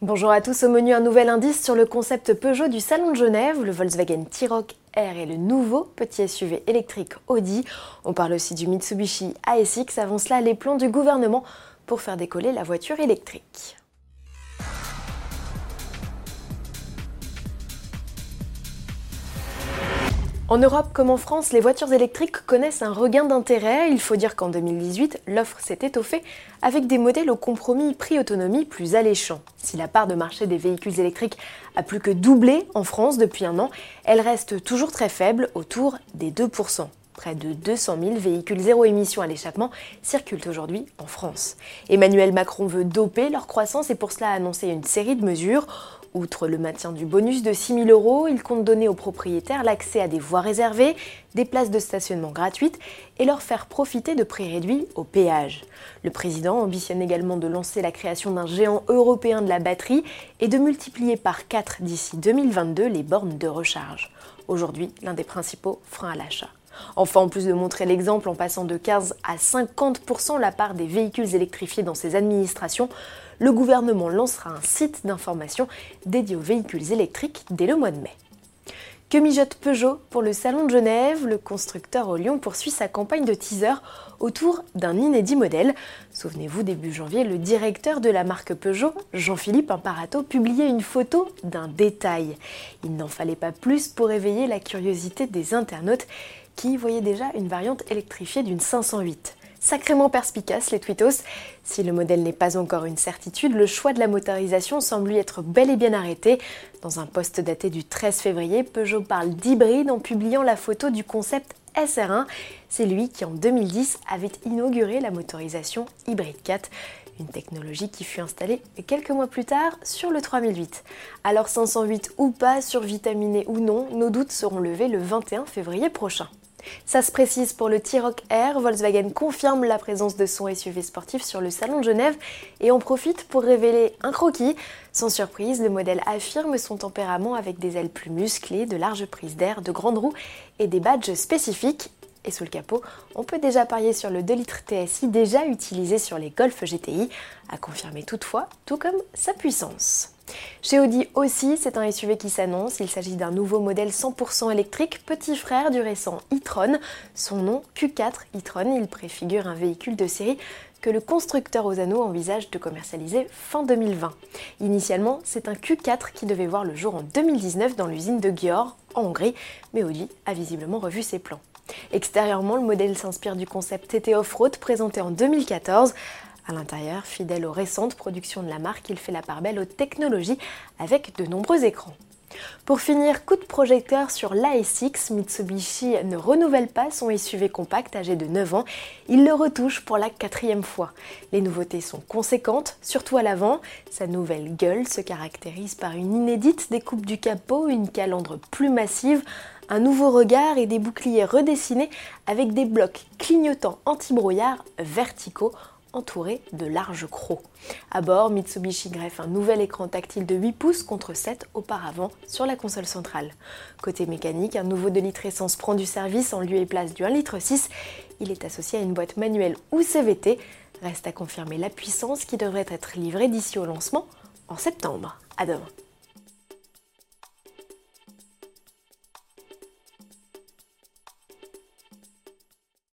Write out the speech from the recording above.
Bonjour à tous, au menu un nouvel indice sur le concept Peugeot du Salon de Genève, le Volkswagen T-Roc R et le nouveau petit SUV électrique Audi. On parle aussi du Mitsubishi ASX, avant cela les plans du gouvernement pour faire décoller la voiture électrique. En Europe comme en France, les voitures électriques connaissent un regain d'intérêt. Il faut dire qu'en 2018, l'offre s'est étoffée avec des modèles au compromis prix-autonomie plus alléchants. Si la part de marché des véhicules électriques a plus que doublé en France depuis un an, elle reste toujours très faible, autour des 2%. Près de 200 000 véhicules zéro émission à l'échappement circulent aujourd'hui en France. Emmanuel Macron veut doper leur croissance et pour cela a annoncé une série de mesures. Outre le maintien du bonus de 6 000 euros, il compte donner aux propriétaires l'accès à des voies réservées, des places de stationnement gratuites et leur faire profiter de prix réduits au péage. Le président ambitionne également de lancer la création d'un géant européen de la batterie et de multiplier par 4 d'ici 2022 les bornes de recharge. Aujourd'hui, l'un des principaux freins à l'achat. Enfin, en plus de montrer l'exemple en passant de 15 à 50% la part des véhicules électrifiés dans ses administrations, le gouvernement lancera un site d'information dédié aux véhicules électriques dès le mois de mai. Que mijote Peugeot pour le Salon de Genève? Le constructeur au Lyon poursuit sa campagne de teaser autour d'un inédit modèle. Souvenez-vous, début janvier, le directeur de la marque Peugeot, Jean-Philippe Imparato, publiait une photo d'un détail. Il n'en fallait pas plus pour éveiller la curiosité des internautes qui voyaient déjà une variante électrifiée d'une 508 sacrément perspicace, les Twitos. Si le modèle n'est pas encore une certitude, le choix de la motorisation semble lui être bel et bien arrêté. Dans un post daté du 13 février, Peugeot parle d'hybride en publiant la photo du concept SR1. C'est lui qui en 2010 avait inauguré la motorisation Hybride 4, une technologie qui fut installée quelques mois plus tard sur le 3008. Alors 508 ou pas, survitaminé ou non, nos doutes seront levés le 21 février prochain. Ça se précise pour le T-Roc R, Volkswagen confirme la présence de son SUV sportif sur le salon de Genève et en profite pour révéler un croquis. Sans surprise, le modèle affirme son tempérament avec des ailes plus musclées, de larges prises d'air, de grandes roues et des badges spécifiques. Sous le capot, on peut déjà parier sur le 2 litres TSI déjà utilisé sur les Golf GTI, à confirmer toutefois, tout comme sa puissance. Chez Audi aussi, c'est un SUV qui s'annonce. Il s'agit d'un nouveau modèle 100% électrique, petit frère du récent e-tron. Son nom, Q4 e-tron, il préfigure un véhicule de série que le constructeur Osano envisage de commercialiser fin 2020. Initialement, c'est un Q4 qui devait voir le jour en 2019 dans l'usine de Győr, en Hongrie, mais Audi a visiblement revu ses plans. Extérieurement, le modèle s'inspire du concept TT Off-Road présenté en 2014 à l'intérieur, fidèle aux récentes productions de la marque, il fait la part belle aux technologies avec de nombreux écrans. Pour finir, coup de projecteur sur l'ASX, Mitsubishi ne renouvelle pas son SUV compact âgé de 9 ans, il le retouche pour la quatrième fois. Les nouveautés sont conséquentes, surtout à l'avant. Sa nouvelle gueule se caractérise par une inédite découpe du capot, une calandre plus massive, un nouveau regard et des boucliers redessinés avec des blocs clignotants anti-brouillard verticaux entouré de larges crocs. À bord, Mitsubishi greffe un nouvel écran tactile de 8 pouces contre 7 auparavant sur la console centrale. Côté mécanique, un nouveau 2 litres essence prend du service en lieu et place du 1 litre 6. Il est associé à une boîte manuelle ou CVT. Reste à confirmer la puissance qui devrait être livrée d'ici au lancement en septembre. À demain.